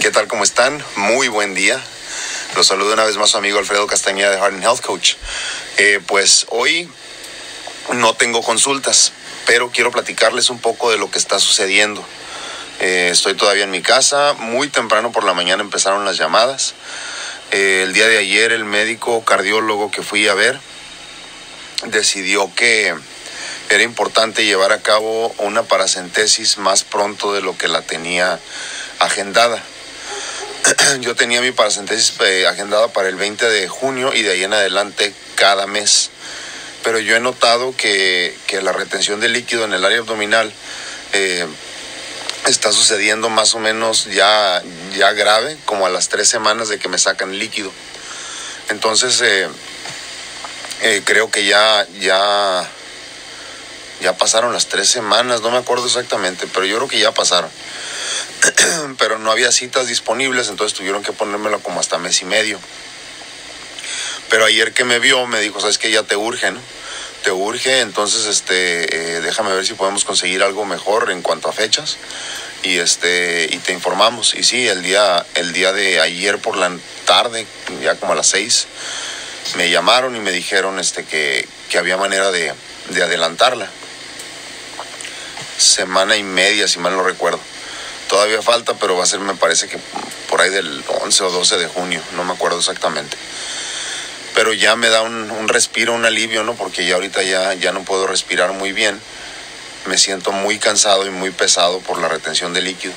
¿Qué tal? ¿Cómo están? Muy buen día. Los saludo una vez más su amigo Alfredo Castañeda de Heart Health Coach. Eh, pues hoy no tengo consultas, pero quiero platicarles un poco de lo que está sucediendo. Eh, estoy todavía en mi casa, muy temprano por la mañana empezaron las llamadas. Eh, el día de ayer el médico cardiólogo que fui a ver decidió que era importante llevar a cabo una paracentesis más pronto de lo que la tenía agendada. Yo tenía mi paracentesis eh, agendada para el 20 de junio y de ahí en adelante cada mes. Pero yo he notado que, la retención de líquido en el área abdominal eh, está sucediendo más o menos ya, ya grave, como a las tres semanas de que me sacan líquido. Entonces, eh, creo que ya, ya ya pasaron las tres semanas, no me acuerdo exactamente, pero yo creo que ya pasaron. pero no había citas disponibles, entonces tuvieron que ponérmelo como hasta mes y medio. Pero ayer que me vio me dijo, sabes que ya te urge, ¿no? Te urge, entonces este, eh, déjame ver si podemos conseguir algo mejor en cuanto a fechas y este y te informamos. Y sí, el día, el día de ayer por la tarde, ya como a las seis, me llamaron y me dijeron este, que, que había manera de, de adelantarla semana y media, si mal no recuerdo. Todavía falta, pero va a ser, me parece que por ahí del 11 o 12 de junio, no me acuerdo exactamente. Pero ya me da un, respiro, un alivio, ¿no? Porque ya ahorita ya, ya no puedo respirar muy bien. Me siento muy cansado y muy pesado por la retención de líquido.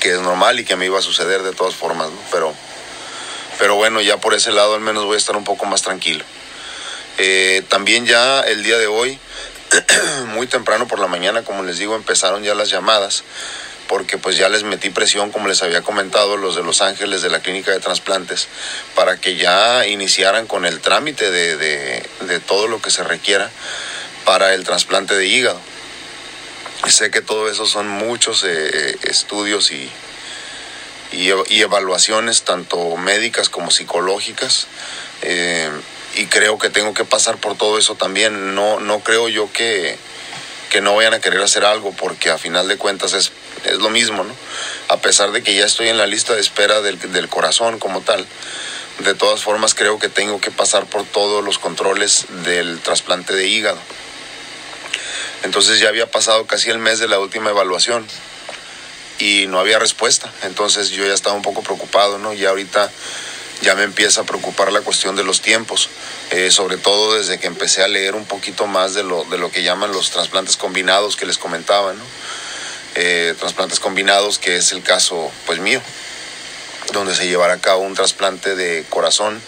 Que es normal y que me iba a suceder de todas formas, ¿no? Pero, pero bueno, ya por ese lado al menos voy a estar un poco más tranquilo. Eh, también ya el día de hoy muy temprano por la mañana, como les digo, empezaron ya las llamadas, porque pues ya les metí presión, como les había comentado, los de Los Ángeles de la clínica de trasplantes, para que ya iniciaran con el trámite de, todo lo que se requiera para el trasplante de hígado. Sé que todo eso son muchos eh, estudios y, y, evaluaciones, tanto médicas como psicológicas. Eh, y creo que tengo que pasar por todo eso también. No, no creo yo que, que no vayan a querer hacer algo porque a final de cuentas es, es lo mismo, ¿no? A pesar de que ya estoy en la lista de espera del, del corazón como tal, de todas formas creo que tengo que pasar por todos los controles del trasplante de hígado. Entonces ya había pasado casi el mes de la última evaluación y no había respuesta. Entonces yo ya estaba un poco preocupado, ¿no? Y ahorita ya me empieza a preocupar la cuestión de los tiempos, eh, sobre todo desde que empecé a leer un poquito más de lo, de lo que llaman los trasplantes combinados que les comentaba, ¿no? Eh, trasplantes combinados, que es el caso pues mío, donde se llevará a cabo un trasplante de corazón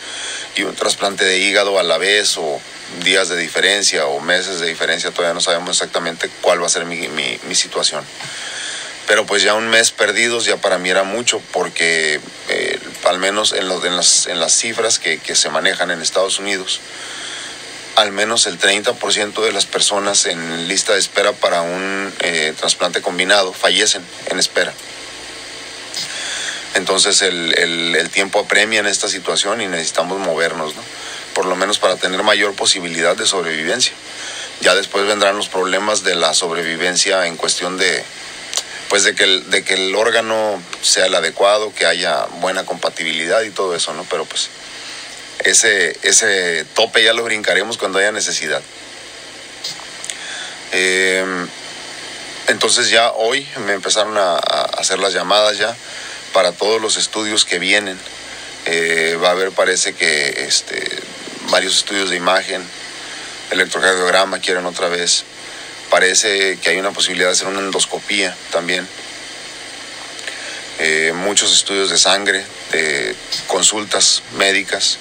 y un trasplante de hígado a la vez o días de diferencia o meses de diferencia, todavía no sabemos exactamente cuál va a ser mi, mi, situación. Pero pues ya un mes perdidos ya para mí era mucho porque eh, al menos en, en, las, en las cifras que, se manejan en Estados Unidos, al menos el 30% de las personas en lista de espera para un eh, trasplante combinado fallecen en espera. Entonces el, el, tiempo apremia en esta situación y necesitamos movernos, ¿no? por lo menos para tener mayor posibilidad de sobrevivencia. Ya después vendrán los problemas de la sobrevivencia en cuestión de, pues de que, el, de que el órgano sea el adecuado, que haya buena compatibilidad y todo eso, ¿no? Pero pues ese, ese tope ya lo brincaremos cuando haya necesidad. Em, entonces ya hoy me empezaron a, hacer las llamadas ya para todos los estudios que vienen. Eh, va a haber, parece que este, varios estudios de imagen, electrocardiograma quieren otra vez parece que hay una posibilidad de hacer una endoscopía también. Eh, muchos estudios de sangre, consultas médicas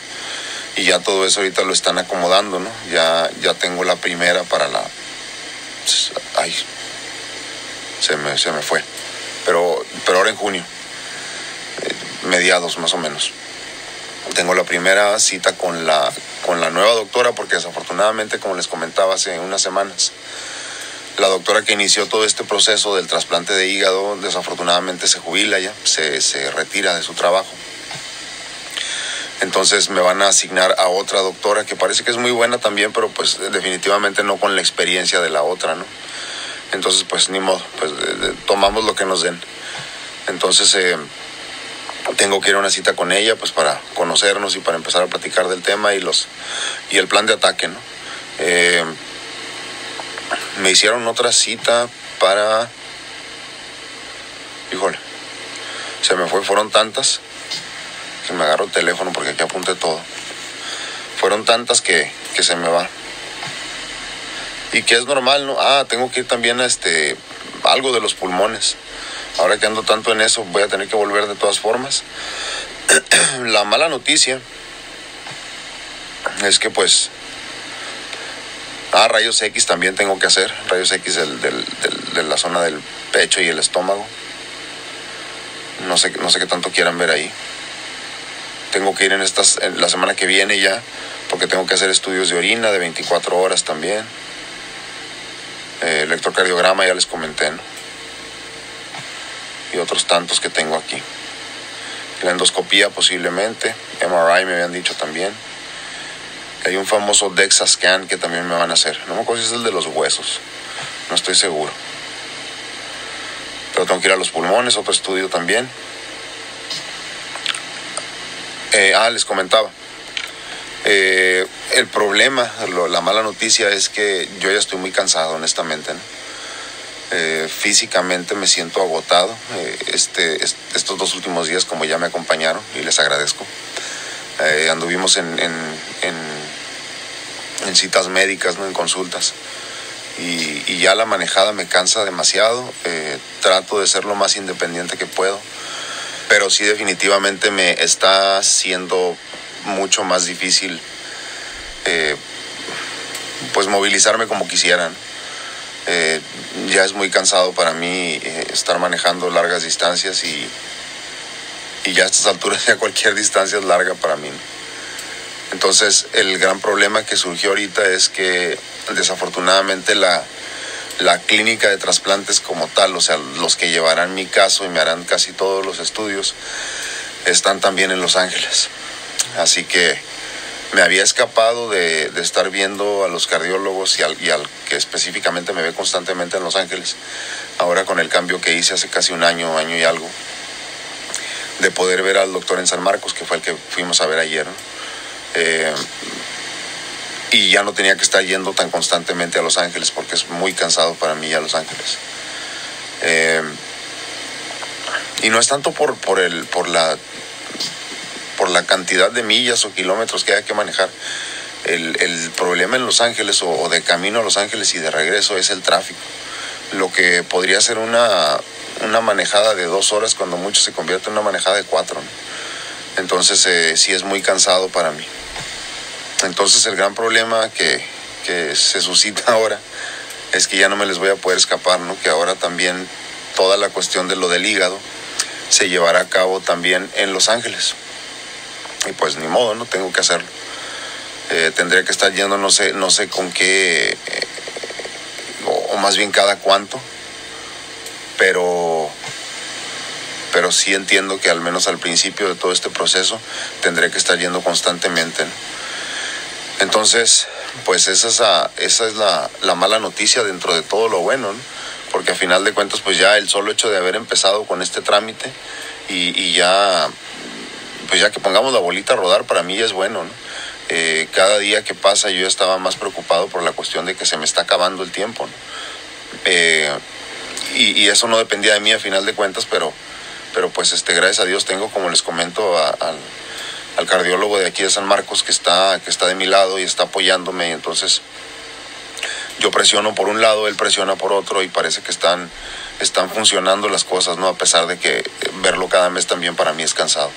y ya todo eso ahorita lo están acomodando, ¿no? Ya, ya tengo la primera para la... Ay, se me, se me fue. Pero, pero ahora en junio, eh, mediados más o menos. Tengo la primera cita con la, con la nueva doctora porque desafortunadamente, como les comentaba hace unas semanas, la doctora que inició todo este proceso del trasplante de hígado desafortunadamente se jubila ya, se, se retira de su trabajo. Entonces me van a asignar a otra doctora que parece que es muy buena también, pero pues definitivamente no con la experiencia de la otra, ¿no? Entonces pues ni modo, pues tomamos lo que nos den. Entonces eh, tengo que ir a una cita con ella pues para conocernos y para empezar a platicar del tema y los y el plan de ataque, ¿no? Eh, me hicieron otra cita para híjole se me fue fueron tantas me agarro el teléfono porque aquí apunté todo fueron tantas que, que se me va y que es normal no ah tengo que ir también a este algo de los pulmones ahora que ando tanto en eso voy a tener que volver de todas formas la mala noticia es que pues Ah, rayos X también tengo que hacer. Rayos X del, del, de la zona del pecho y el estómago. No sé, no sé qué tanto quieran ver ahí. Tengo que ir en, estas, en la semana que viene ya, porque tengo que hacer estudios de orina de 24 horas también. Eh, electrocardiograma ya les comenté, ¿no? Y otros tantos que tengo aquí. La endoscopía posiblemente, MRI me habían dicho también. Hay un famoso DEXA scan que también me van a hacer. No me acuerdo si es el de los huesos. No estoy seguro. Pero tengo que ir a los pulmones, otro estudio también. Eh, ah, les comentaba. Eh, el problema, la mala noticia es que yo ya estoy muy cansado, honestamente. Eh, físicamente me siento agotado. Este, est estos dos últimos días, como ya me acompañaron, y les agradezco. Anduvimos en, citas médicas, ¿no? en consultas. Y, ya la manejada me cansa demasiado. Trato de ser lo más independiente que puedo. Pero sí definitivamente me está siendo mucho más difícil eh, pues movilizarme como quisieran. Eh, ya es muy cansado para mí estar manejando largas distancias y, y ya a estas alturas ya cualquier distancia es larga para mí. Entonces el gran problema que surgió ahorita es que desafortunadamente la, la clínica de trasplantes como tal, o sea, los que llevarán mi caso y me harán casi todos los estudios, están también en Los Ángeles. Así que me había escapado de, estar viendo a los cardiólogos y al, que específicamente me ve constantemente en Los Ángeles, ahora con el cambio que hice hace casi un año, año y algo de poder ver al doctor en San Marcos, que fue el que fuimos a ver ayer. Eh, y ya no tenía que estar yendo tan constantemente a Los Ángeles, porque es muy cansado para mí a Los Ángeles. Eh, y no es tanto por, por, el, por, la, por la cantidad de millas o kilómetros que hay que manejar. El, el problema en Los Ángeles o, de camino a Los Ángeles y de regreso es el tráfico. Lo que podría ser una, una manejada de dos horas cuando mucho se convierte en una manejada de cuatro. Entonces eh, sí es muy cansado para mí. Entonces el gran problema que, que, se suscita ahora es que ya no me les voy a poder escapar, ¿no? que ahora también toda la cuestión de lo del hígado se llevará a cabo también en Los Ángeles. Y pues ni modo, no tengo que hacerlo. Eh, tendría que estar yendo no sé, no sé con qué, eh, o, más bien cada cuánto, pero pero sí entiendo que al menos al principio de todo este proceso tendré que estar yendo constantemente. ¿no? Entonces, pues esa es, a, esa es la, la, mala noticia dentro de todo lo bueno, ¿no? porque a final de cuentas, pues ya el solo hecho de haber empezado con este trámite y, ya, pues ya que pongamos la bolita a rodar, para mí ya es bueno. ¿no? Eh, cada día que pasa yo estaba más preocupado por la cuestión de que se me está acabando el tiempo. ¿no? Eh, y, eso no dependía de mí a final de cuentas, pero, pero pues este, gracias a Dios tengo, como les comento, a, al cardiólogo de aquí de San Marcos que está, que está de mi lado y está apoyándome. Entonces yo presiono por un lado, él presiona por otro y parece que están, están funcionando las cosas, ¿no? A pesar de que verlo cada mes también para mí es cansado.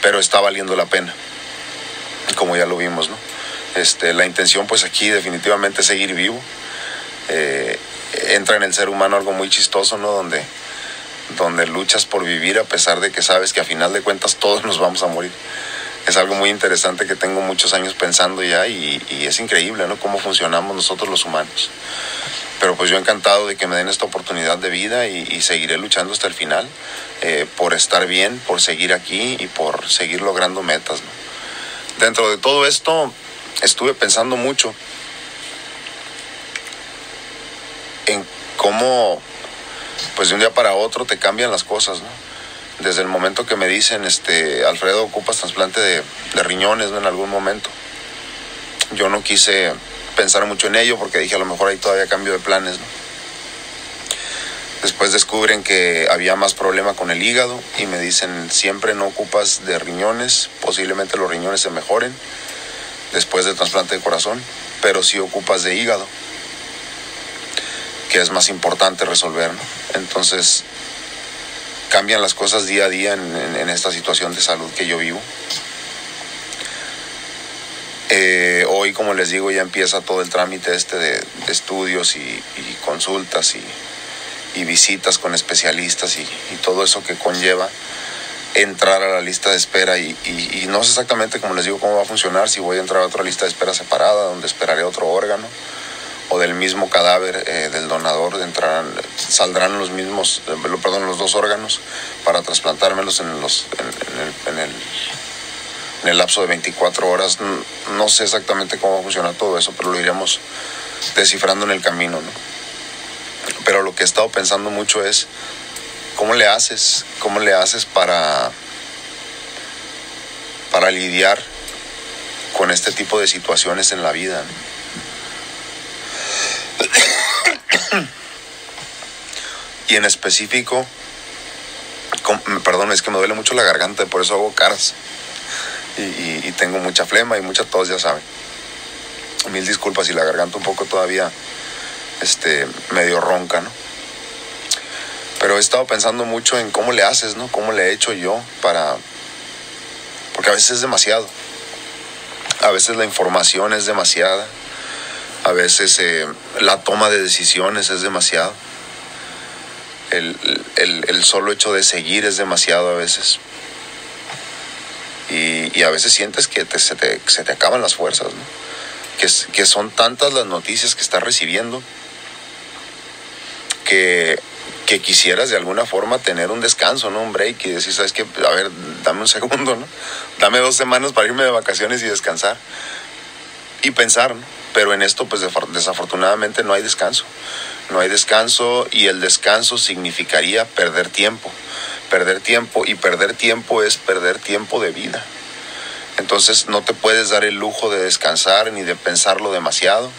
Pero está valiendo la pena, como ya lo vimos, ¿no? Este, la intención pues aquí definitivamente es seguir vivo. Eh, entra en el ser humano algo muy chistoso, ¿no? Donde, donde luchas por vivir a pesar de que sabes que a final de cuentas todos nos vamos a morir. Es algo muy interesante que tengo muchos años pensando ya y, es increíble, ¿no? Cómo funcionamos nosotros los humanos. Pero pues yo encantado de que me den esta oportunidad de vida y, seguiré luchando hasta el final eh, por estar bien, por seguir aquí y por seguir logrando metas. Dentro de todo esto estuve pensando mucho en cómo, pues de un día para otro te cambian las cosas, ¿no? Desde el momento que me dicen, este, Alfredo, ocupas trasplante de, riñones en algún momento. Yo no quise pensar mucho en ello porque dije a lo mejor hay todavía cambio de planes. Después descubren que había más problema con el hígado y me dicen siempre no ocupas de riñones, posiblemente los riñones se mejoren después del trasplante de corazón, pero sí ocupas de hígado, que es más importante resolver. Entonces cambian las cosas día a día en, en, esta situación de salud que yo vivo. Eh, hoy, como les digo, ya empieza todo el trámite este de, de estudios y, y consultas y, y, visitas con especialistas y, y, todo eso que conlleva entrar a la lista de espera y, no sé exactamente, como les digo, cómo va a funcionar, si voy a entrar a otra lista de espera separada, donde esperaré otro órgano, o del mismo cadáver eh, del donador, saldrán los mismos, eh, perdón, los dos órganos para trasplantármelos en, los, en, el, en el en el lapso de 24 horas. No sé exactamente cómo va a funcionar todo eso, pero lo iremos descifrando en el camino. ¿no? Pero lo que he estado pensando mucho es cómo le haces, cómo le haces para, para lidiar con este tipo de situaciones en la vida. y en específico, perdón, es que me duele mucho la garganta, por eso hago caras y, y, y, tengo mucha flema y mucha tos, ya saben. Mil disculpas si la garganta un poco todavía este, medio ronca, ¿no? Pero he estado pensando mucho en cómo le haces, ¿no? Cómo le he hecho yo para... Porque a veces es demasiado. A veces la información es demasiada. A veces eh, la toma de decisiones es demasiado. El, el, solo hecho de seguir es demasiado a veces y, a veces sientes que se, te, se, te, acaban las fuerzas, ¿no? que, que, son tantas las noticias que estás recibiendo que, que, quisieras de alguna forma tener un descanso, ¿no? un break y decir, ¿sabes qué? A ver, dame un segundo, ¿no? dame dos semanas para irme de vacaciones y descansar y pensar, ¿no? Pero en esto pues desafortunadamente no hay descanso, no hay descanso y el descanso significaría perder tiempo perder tiempo y perder tiempo es perder tiempo de vida. Entonces no te puedes dar el lujo de descansar ni de pensarlo demasiado,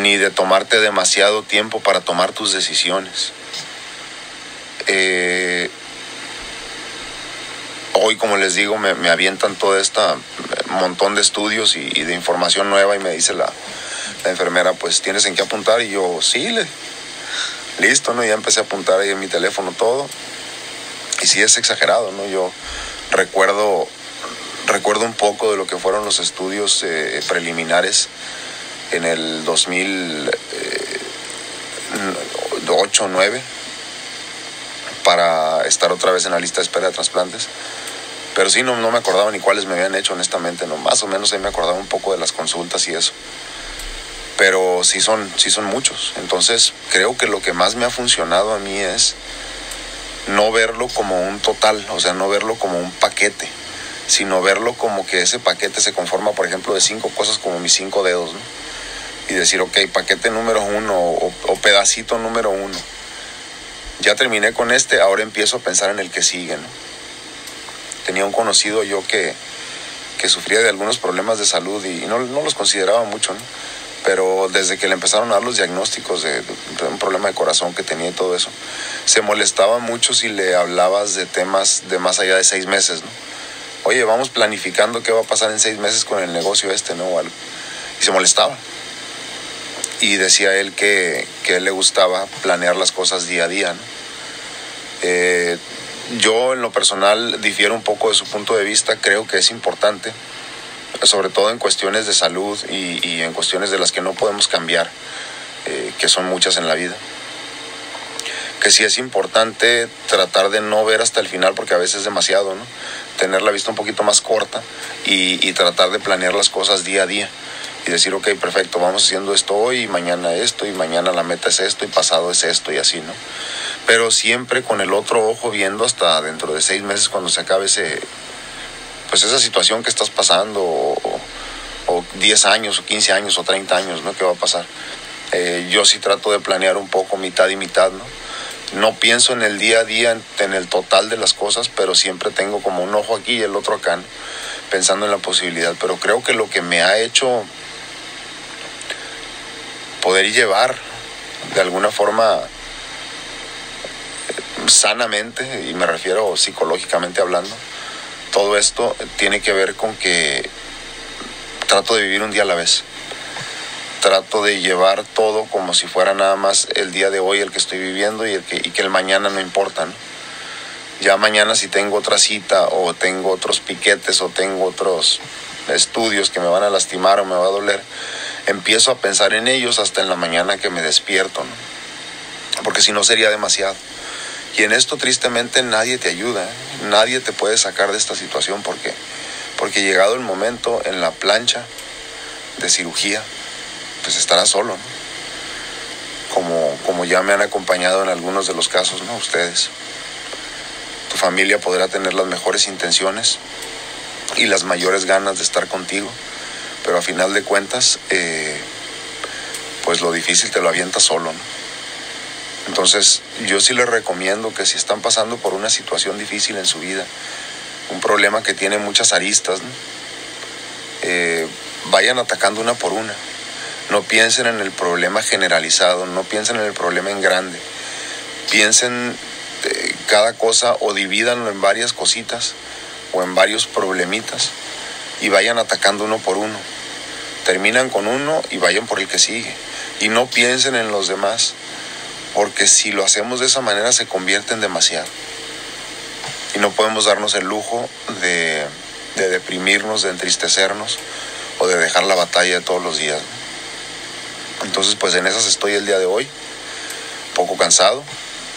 ni de tomarte demasiado tiempo para tomar tus decisiones. Eh, hoy, como les digo, me, me avientan todo este montón de estudios y, de información nueva y me dice la, enfermera, pues tienes en qué apuntar y yo, sí, le, listo, ¿no? Ya empecé a apuntar ahí en mi teléfono todo. Y sí es exagerado, ¿no? Yo recuerdo, recuerdo un poco de lo que fueron los estudios eh, preliminares en el 2008 9 para estar otra vez en la lista de espera de trasplantes. Pero sí, no, no me acordaba ni cuáles me habían hecho, honestamente, no, más o menos ahí me acordaba un poco de las consultas y eso pero sí son, sí son muchos. Entonces creo que lo que más me ha funcionado a mí es no verlo como un total, o sea, no verlo como un paquete, sino verlo como que ese paquete se conforma, por ejemplo, de cinco cosas como mis cinco dedos, ¿no? Y decir, ok, paquete número uno o, o pedacito número uno. Ya terminé con este, ahora empiezo a pensar en el que sigue, ¿no? Tenía un conocido yo que, que sufría de algunos problemas de salud y no, no los consideraba mucho, ¿no? pero desde que le empezaron a dar los diagnósticos de, de, un problema de corazón que tenía y todo eso, se molestaba mucho si le hablabas de temas de más allá de seis meses, ¿no? Oye, vamos planificando qué va a pasar en seis meses con el negocio este, ¿no? O algo. Y se molestaba. Y decía él que, que a él le gustaba planear las cosas día a día, ¿no? Eh, yo en lo personal difiero un poco de su punto de vista, creo que es importante sobre todo en cuestiones de salud y, en cuestiones de las que no podemos cambiar, eh, que son muchas en la vida. Que sí es importante tratar de no ver hasta el final, porque a veces es demasiado, ¿no? Tener la vista un poquito más corta y, y tratar de planear las cosas día a día y decir, ok, perfecto, vamos haciendo esto hoy, y mañana esto, y mañana la meta es esto, y pasado es esto, y así, ¿no? Pero siempre con el otro ojo viendo hasta dentro de seis meses cuando se acabe ese, pues esa situación que estás pasando, o, o 10 años, o 15 años, o 30 años, ¿no? ¿Qué va a pasar? Eh, yo sí trato de planear un poco mitad y mitad, ¿no? no pienso en el día a día, en, el total de las cosas, pero siempre tengo como un ojo aquí y el otro acá, pensando en la posibilidad. Pero creo que lo que me ha hecho poder llevar de alguna forma sanamente, y me refiero psicológicamente hablando, todo esto tiene que ver con que trato de vivir un día a la vez. Trato de llevar todo como si fuera nada más el día de hoy el que estoy viviendo y, el que, y que el mañana no importa. Ya mañana si tengo otra cita o tengo otros piquetes o tengo otros estudios que me van a lastimar o me va a doler, empiezo a pensar en ellos hasta en la mañana que me despierto, porque si no sería demasiado. Y en esto tristemente nadie te ayuda, nadie te puede sacar de esta situación. Porque porque llegado el momento en la plancha de cirugía, pues estarás solo, como, como ya me han acompañado en algunos de los casos, ¿no? Ustedes. Tu familia podrá tener las mejores intenciones y las mayores ganas de estar contigo, pero a final de cuentas, eh, pues lo difícil te lo avienta solo, Entonces, yo sí les recomiendo que si están pasando por una situación difícil en su vida, un problema que tiene muchas aristas, eh, vayan atacando una por una. No piensen en el problema generalizado, no piensen en el problema en grande. Piensen eh, cada cosa o divídanlo en varias cositas o en varios problemitas y vayan atacando uno por uno. Terminan con uno y vayan por el que sigue. Y no piensen en los demás, porque si lo hacemos de esa manera se convierte en demasiado y no podemos darnos el lujo de, deprimirnos, de entristecernos o de dejar la batalla de todos los días. Entonces, pues en esas estoy el día de hoy, poco cansado,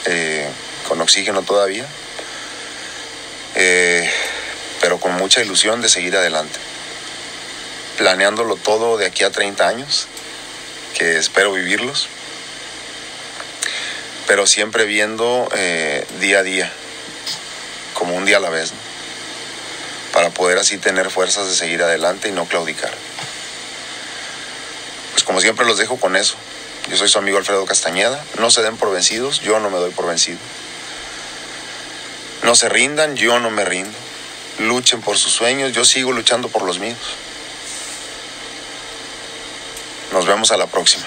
eh, con oxígeno todavía, eh, pero con mucha ilusión de seguir adelante, planeándolo todo de aquí a 30 años, que espero vivirlos, pero siempre viendo eh, día a día como un día a la vez, para poder así tener fuerzas de seguir adelante y no claudicar. Pues como siempre los dejo con eso. Yo soy su amigo Alfredo Castañeda. No se den por vencidos, yo no me doy por vencido. No se rindan, yo no me rindo. Luchen por sus sueños, yo sigo luchando por los míos. Nos vemos a la próxima.